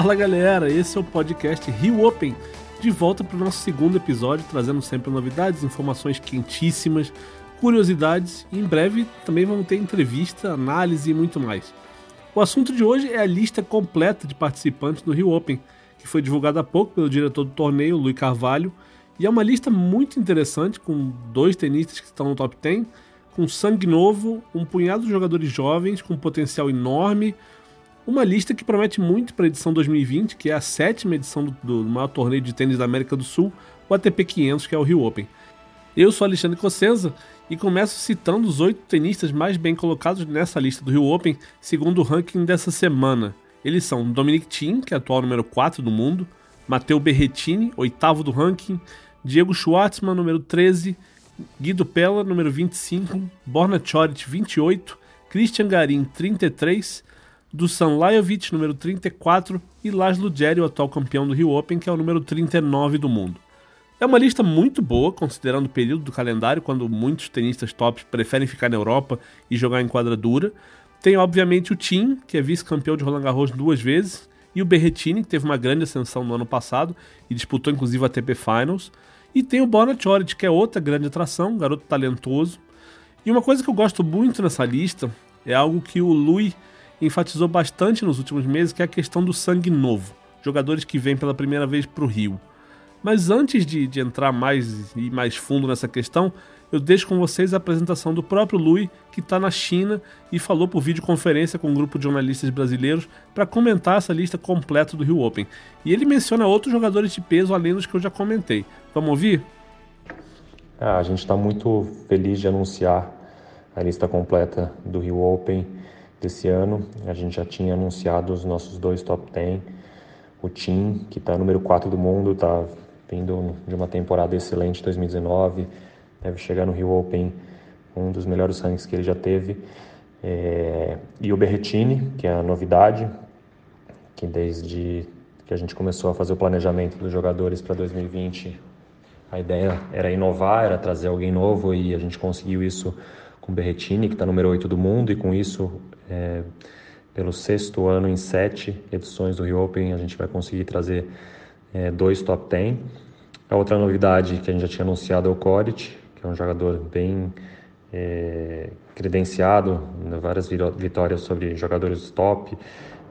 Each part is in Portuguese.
Fala galera, esse é o podcast Rio Open, de volta para o nosso segundo episódio, trazendo sempre novidades, informações quentíssimas, curiosidades e em breve também vamos ter entrevista, análise e muito mais. O assunto de hoje é a lista completa de participantes do Rio Open, que foi divulgada há pouco pelo diretor do torneio, Luiz Carvalho, e é uma lista muito interessante com dois tenistas que estão no top 10, com sangue novo, um punhado de jogadores jovens com potencial enorme, uma lista que promete muito para a edição 2020, que é a sétima edição do, do maior torneio de tênis da América do Sul, o ATP 500, que é o Rio Open. Eu sou Alexandre Cossenza e começo citando os oito tenistas mais bem colocados nessa lista do Rio Open, segundo o ranking dessa semana. Eles são Dominic Thiem, que é atual número 4 do mundo, Matteo Berrettini, oitavo do ranking, Diego Schwartzman, número 13, Guido Pella, número 25, Borna Choric, 28, Christian Garin, 33, Dusan Lajovic, número 34, e Laszlo Djeri, o atual campeão do Rio Open, que é o número 39 do mundo. É uma lista muito boa, considerando o período do calendário, quando muitos tenistas tops preferem ficar na Europa e jogar em quadra dura. Tem, obviamente, o Tim, que é vice-campeão de Roland Garros duas vezes, e o Berrettini, que teve uma grande ascensão no ano passado e disputou inclusive a ATP Finals. E tem o Bona Choric, que é outra grande atração, um garoto talentoso. E uma coisa que eu gosto muito nessa lista é algo que o Louis enfatizou bastante nos últimos meses, que é a questão do sangue novo, jogadores que vêm pela primeira vez para o Rio. Mas antes de, de entrar mais e mais fundo nessa questão, eu deixo com vocês a apresentação do próprio Lui, que está na China e falou por videoconferência com um grupo de jornalistas brasileiros para comentar essa lista completa do Rio Open. E ele menciona outros jogadores de peso além dos que eu já comentei. Vamos ouvir? Ah, a gente está muito feliz de anunciar a lista completa do Rio Open desse ano. A gente já tinha anunciado os nossos dois top 10. O Tim, que está número 4 do mundo, está vindo de uma temporada excelente 2019, deve chegar no Rio Open um dos melhores rankings que ele já teve. É... e o Berretini, que é a novidade, que desde que a gente começou a fazer o planejamento dos jogadores para 2020, a ideia era inovar, era trazer alguém novo e a gente conseguiu isso com Berretini, que está número 8 do mundo, e com isso é, pelo sexto ano em sete edições do Rio Open, a gente vai conseguir trazer é, dois top 10. A outra novidade que a gente já tinha anunciado é o Coric, que é um jogador bem é, credenciado, várias vitórias sobre jogadores top,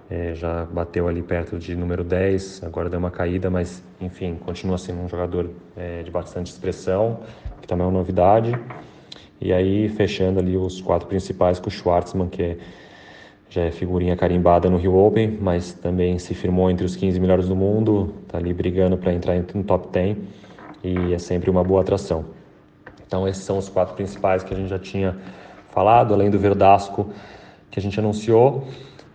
é, já bateu ali perto de número 10, agora deu uma caída, mas enfim, continua sendo um jogador é, de bastante expressão, que também é uma novidade. E aí, fechando ali os quatro principais com o Schwartzman, que é já é figurinha carimbada no Rio Open, mas também se firmou entre os 15 melhores do mundo, está ali brigando para entrar no top 10 e é sempre uma boa atração. Então esses são os quatro principais que a gente já tinha falado, além do Verdasco que a gente anunciou.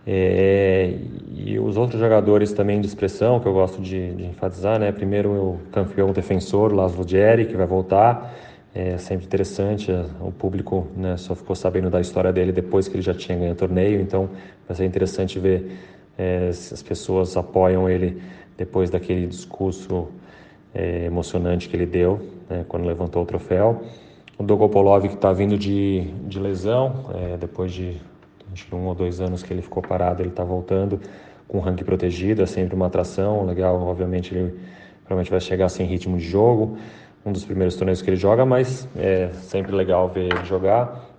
É, e os outros jogadores também de expressão que eu gosto de, de enfatizar, né? Primeiro o campeão defensor, Laszlo Djeri, que vai voltar. É sempre interessante, é, o público né, só ficou sabendo da história dele depois que ele já tinha ganho o torneio, então vai ser interessante ver é, se as pessoas apoiam ele depois daquele discurso é, emocionante que ele deu né, quando levantou o troféu. O Dogopolov que está vindo de, de lesão, é, depois de acho um ou dois anos que ele ficou parado, ele está voltando com o ranking protegido, é sempre uma atração legal, obviamente ele provavelmente vai chegar sem ritmo de jogo um dos primeiros torneios que ele joga, mas é sempre legal ver ele jogar.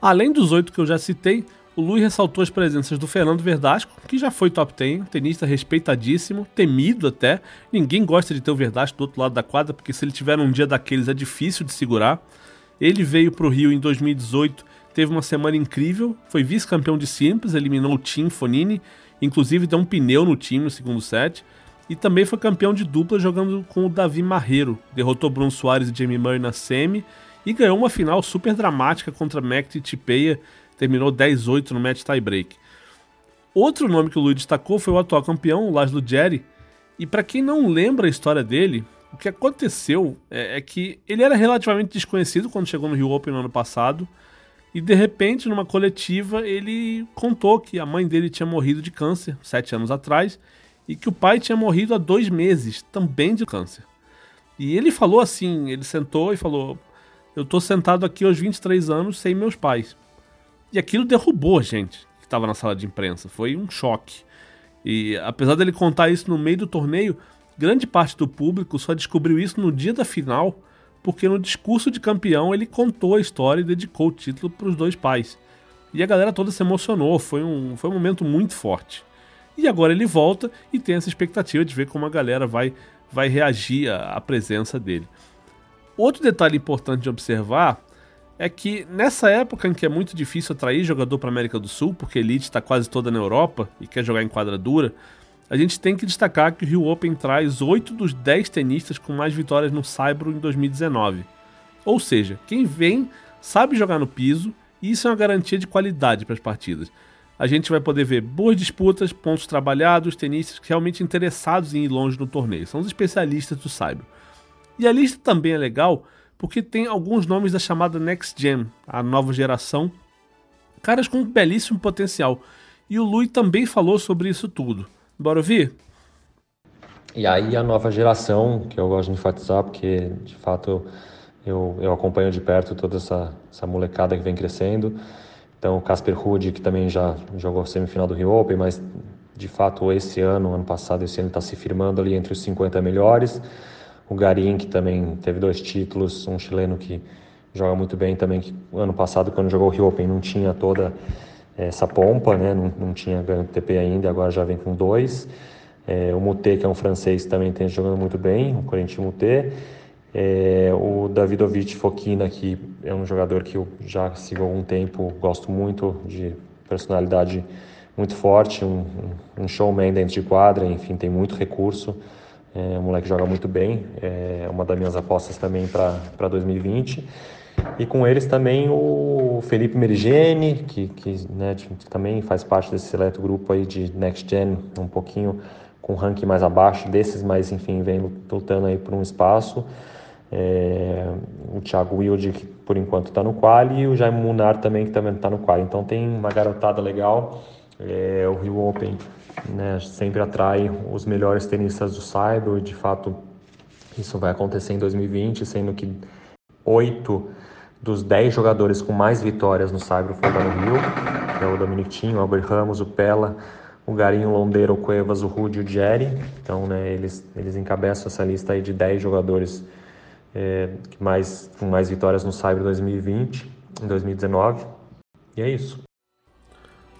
Além dos oito que eu já citei, o Lui ressaltou as presenças do Fernando Verdasco, que já foi top 10, tenista respeitadíssimo, temido até. Ninguém gosta de ter o Verdasco do outro lado da quadra, porque se ele tiver um dia daqueles é difícil de segurar. Ele veio para o Rio em 2018, teve uma semana incrível, foi vice-campeão de simples, eliminou o Tim Fonini, inclusive deu um pneu no time no segundo set. E também foi campeão de dupla jogando com o Davi Marreiro. Derrotou Bruno Soares e Jamie Murray na semi e ganhou uma final super dramática contra Mekti Tipeia. Terminou 10-8 no match tiebreak. Outro nome que o Luiz destacou foi o atual campeão, o Laszlo Jerry. E para quem não lembra a história dele, o que aconteceu é, é, que ele era relativamente desconhecido quando chegou no Rio Open no ano passado. E de repente, numa coletiva, ele contou que a mãe dele tinha morrido de câncer sete anos atrás e que o pai tinha morrido há dois meses, também de câncer. E ele falou assim: ele sentou e falou: Eu tô sentado aqui aos 23 anos sem meus pais. E aquilo derrubou a gente que estava na sala de imprensa, foi um choque. E apesar dele contar isso no meio do torneio, grande parte do público só descobriu isso no dia da final, porque no discurso de campeão ele contou a história e dedicou o título para os dois pais. E a galera toda se emocionou, foi um, foi um momento muito forte. E agora ele volta e tem essa expectativa de ver como a galera vai, vai reagir à, à presença dele. Outro detalhe importante de observar é que nessa época em que é muito difícil atrair jogador para América do Sul, porque a elite está quase toda na Europa e quer jogar em quadra dura, a gente tem que destacar que o Rio Open traz 8 dos 10 tenistas com mais vitórias no Saibro em 2019. Ou seja, quem vem sabe jogar no piso e isso é uma garantia de qualidade para as partidas. A gente vai poder ver boas disputas, pontos trabalhados, tenistas realmente interessados em ir longe no torneio. São os especialistas do Saibro. E a lista também é legal porque tem alguns nomes da chamada Next Gen, a nova geração, caras com um belíssimo potencial. E o Lui também falou sobre isso tudo. Bora ouvir? E aí a nova geração, que eu gosto de enfatizar, porque de fato eu, eu acompanho de perto toda essa, essa molecada que vem crescendo. Então o Casper Ruud, que também já jogou semifinal do Rio Open, mas de fato esse ano, ano passado, esse ano está se firmando ali entre os 50 melhores o Garim, que também teve dois títulos, um chileno que joga muito bem também, que ano passado, quando jogou o Rio Open, não tinha toda essa pompa, né? não, não tinha ganho TP ainda, agora já vem com dois. É, o Moutet, que é um francês, também tem jogando muito bem, o Corinthians Moutet. É, o Davidovic Fokina, que é um jogador que eu já sigo há algum tempo, gosto muito de personalidade muito forte, um, um showman dentro de quadra, enfim, tem muito recurso. É, o moleque joga muito bem, é uma das minhas apostas também para 2020. E com eles também o Felipe Merigene, que, que né, também faz parte desse seleto grupo aí de Next Gen, um pouquinho com ranking mais abaixo desses, mas enfim, vem lutando aí por um espaço. É, o Thiago Wilde, que por enquanto está no quali, e o Jaime Munar também, que também está no quali. Então tem uma garotada legal. É, o Rio Open né, sempre atrai os melhores tenistas do Cyber e de fato isso vai acontecer em 2020, sendo que oito dos dez jogadores com mais vitórias no Cyber foram no Rio, que é o Dominic Thiem, o Albert Ramos, o Pella, o Garinho, o Londeiro, o Cuevas, o Rudy e o Jerry. Então, né, eles, eles encabeçam essa lista aí de 10 jogadores é, mais, com mais vitórias no Cyber 2020, em 2019. E é isso.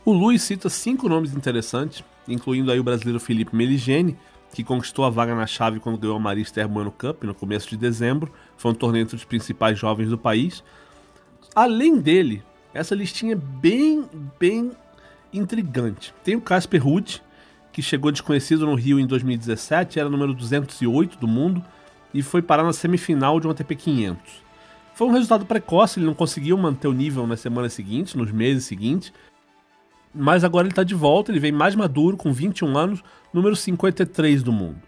O Luiz cita cinco nomes interessantes, incluindo aí o brasileiro Felipe Meligeni, que conquistou a vaga na chave quando ganhou a Maria Esther Bueno Cup no começo de dezembro. Foi um torneio entre os principais jovens do país. Além dele, essa listinha é bem, bem intrigante. Tem o Casper Ruud, que chegou desconhecido no Rio em 2017, era número 208 do mundo e foi parar na semifinal de um ATP 500. Foi um resultado precoce, ele não conseguiu manter o nível nas semanas seguintes, nos meses seguintes, mas agora ele está de volta, ele vem mais maduro, com 21 anos, número 53 do mundo.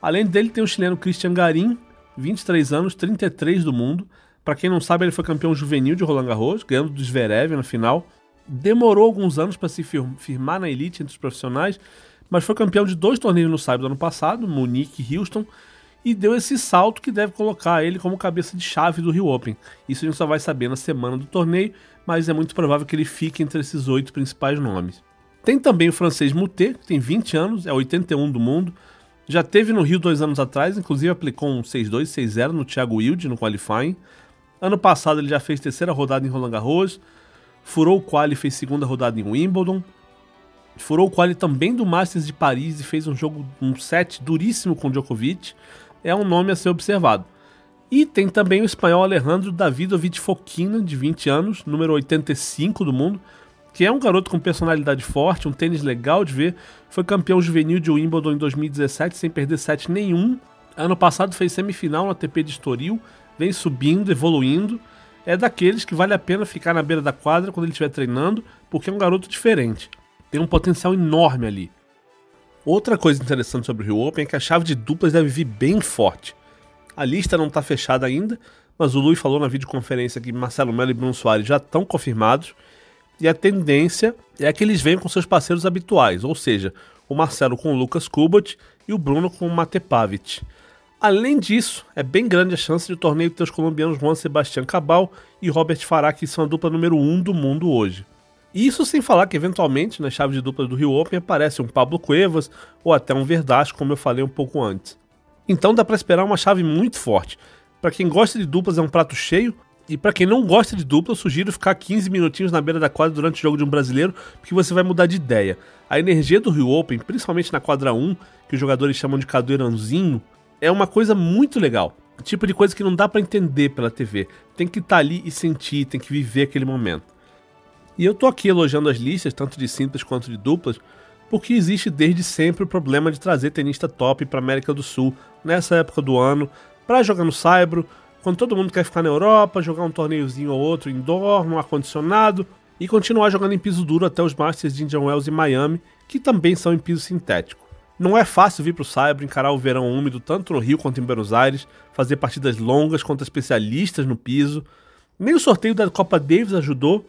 Além dele, tem o chileno Christian Garim, 23 anos, 33 do mundo. Para quem não sabe, ele foi campeão juvenil de Roland Garros, ganhando do Zverev na final. Demorou alguns anos para se firmar na elite entre os profissionais, mas foi campeão de dois torneios no sábado ano passado, Munique e Houston, e deu esse salto que deve colocar ele como cabeça de chave do Rio Open. Isso a gente só vai saber na semana do torneio, mas é muito provável que ele fique entre esses oito principais nomes. Tem também o francês Moutet, que tem 20 anos, é 81 do mundo, já teve no Rio dois anos atrás, inclusive aplicou um 6-2, 6-0 no Thiago Wilde no qualifying. Ano passado ele já fez terceira rodada em Roland Garros, furou o quali e fez segunda rodada em Wimbledon, furou o quali também do Masters de Paris e fez um jogo, um set duríssimo com Djokovic. É um nome a ser observado. E tem também o espanhol Alejandro Davidovich Fokina, de 20 anos, número 85 do mundo, que é um garoto com personalidade forte, um tênis legal de ver. Foi campeão juvenil de Wimbledon em 2017 sem perder set nenhum. Ano passado fez semifinal na TP de Estoril, vem subindo, evoluindo. É daqueles que vale a pena ficar na beira da quadra quando ele estiver treinando, porque é um garoto diferente. Tem um potencial enorme ali. Outra coisa interessante sobre o Rio Open é que a chave de duplas deve vir bem forte. A lista não está fechada ainda, mas o Luiz falou na videoconferência que Marcelo Melo e Bruno Soares já estão confirmados. E a tendência é que eles venham com seus parceiros habituais, ou seja, o Marcelo com o Lucas Kubot e o Bruno com o Mate Pavic. Além disso, é bem grande a chance de o torneio ter os colombianos Juan Sebastián Cabal e Robert Farah, que são a dupla número 1 um do mundo hoje. Isso sem falar que eventualmente nas chaves de dupla do Rio Open aparece um Pablo Cuevas ou até um Verdasco, como eu falei um pouco antes. Então dá para esperar uma chave muito forte. Para quem gosta de duplas é um prato cheio, e para quem não gosta de dupla, eu sugiro ficar 15 minutinhos na beira da quadra durante o jogo de um brasileiro, porque você vai mudar de ideia. A energia do Rio Open, principalmente na quadra 1, que os jogadores chamam de cadeirãozinho, é uma coisa muito legal. Tipo de coisa que não dá para entender pela TV. Tem que estar tá ali e sentir, tem que viver aquele momento. E eu tô aqui elogiando as listas, tanto de simples quanto de duplas, porque existe desde sempre o problema de trazer tenista top para América do Sul nessa época do ano, para jogar no Saibro, quando todo mundo quer ficar na Europa, jogar um torneiozinho ou outro indoor, no ar-condicionado e continuar jogando em piso duro até os Masters de Indian Wells e Miami, que também são em piso sintético. Não é fácil vir para o Saibro, encarar o verão úmido tanto no Rio quanto em Buenos Aires, fazer partidas longas contra especialistas no piso. Nem o sorteio da Copa Davis ajudou,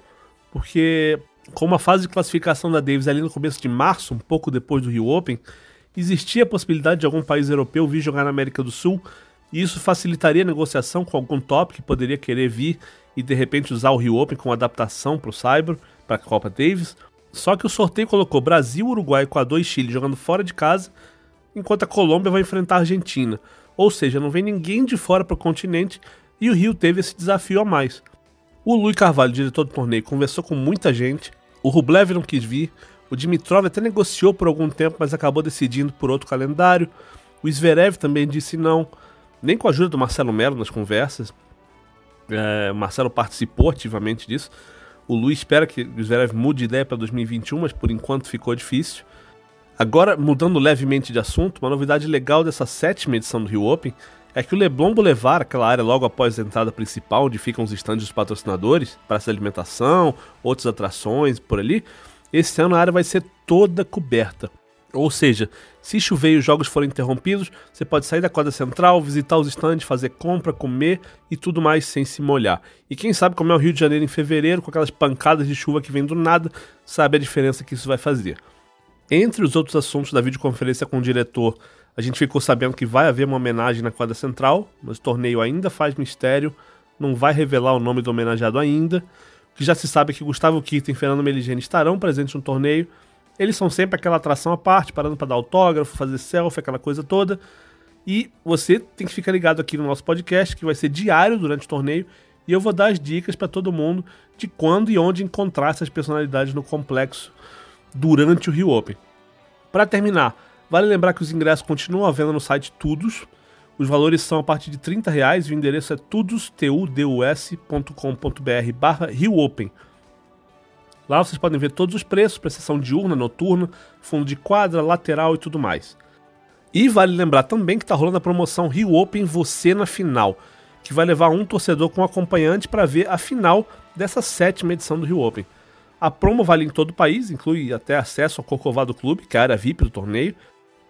porque com uma fase de classificação da Davis ali no começo de março, um pouco depois do Rio Open, existia a possibilidade de algum país europeu vir jogar na América do Sul e isso facilitaria a negociação com algum top que poderia querer vir e de repente usar o Rio Open como adaptação para o Cyber, para a Copa Davis. Só que o sorteio colocou Brasil, Uruguai, Equador e Chile jogando fora de casa, enquanto a Colômbia vai enfrentar a Argentina. Ou seja, não vem ninguém de fora para o continente e o Rio teve esse desafio a mais. O Luiz Carvalho, diretor do torneio, conversou com muita gente, o Rublev não quis vir, o Dimitrov até negociou por algum tempo, mas acabou decidindo por outro calendário, o Zverev também disse não, nem com a ajuda do Marcelo Melo nas conversas. É, o Marcelo participou ativamente disso. O Luiz espera que o Zverev mude de ideia para 2021, mas por enquanto ficou difícil. Agora, mudando levemente de assunto, uma novidade legal dessa sétima edição do Rio Open é que o Leblon Boulevard, aquela área logo após a entrada principal, onde ficam os estandes dos patrocinadores, praça de alimentação, outras atrações por ali, esse ano a área vai ser toda coberta. Ou seja, se chover e os jogos forem interrompidos, você pode sair da quadra central, visitar os estandes, fazer compra, comer e tudo mais sem se molhar. E quem sabe como é o Rio de Janeiro em fevereiro, com aquelas pancadas de chuva que vem do nada, sabe a diferença que isso vai fazer. Entre os outros assuntos da videoconferência com o diretor, a gente ficou sabendo que vai haver uma homenagem na quadra central, mas o torneio ainda faz mistério, não vai revelar o nome do homenageado ainda. O que já se sabe é que Gustavo Kirten e Fernando Meligeni estarão presentes no torneio, eles são sempre aquela atração à parte, parando para dar autógrafo, fazer selfie, aquela coisa toda. E você tem que ficar ligado aqui no nosso podcast, que vai ser diário durante o torneio, e eu vou dar as dicas para todo mundo de quando e onde encontrar essas personalidades no complexo durante o Rio Open. Para terminar, vale lembrar que os ingressos continuam à venda no site Tudos. Os valores são a partir de 30 reais e o endereço é tudus.com.br barra. Lá vocês podem ver todos os preços para diurna, noturna, fundo de quadra, lateral e tudo mais. E vale lembrar também que está rolando a promoção Rio Open Você na Final, que vai levar um torcedor com acompanhante para ver a final dessa sétima edição do Rio Open. A promo vale em todo o país, inclui até acesso ao Corcovado Clube, que é a área VIP do torneio.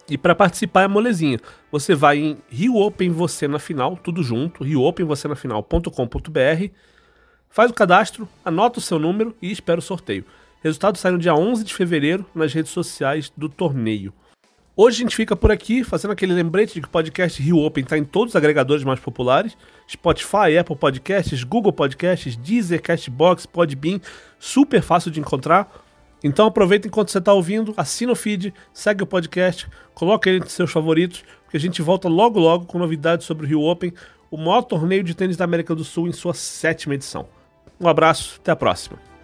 E para participar é molezinha. Você vai em Rio Open Você na Final, tudo junto, riopenvocênafinal.com.br Faz o cadastro, anota o seu número e espera o sorteio. Resultado sai no dia 11 de fevereiro nas redes sociais do torneio. Hoje a gente fica por aqui fazendo aquele lembrete de que o podcast Rio Open está em todos os agregadores mais populares: Spotify, Apple Podcasts, Google Podcasts, Deezer, Castbox, Podbean, super fácil de encontrar. Então aproveita enquanto você está ouvindo, assina o feed, segue o podcast, coloca ele entre seus favoritos, porque a gente volta logo logo com novidades sobre o Rio Open, o maior torneio de tênis da América do Sul em sua sétima edição. Um abraço, até a próxima.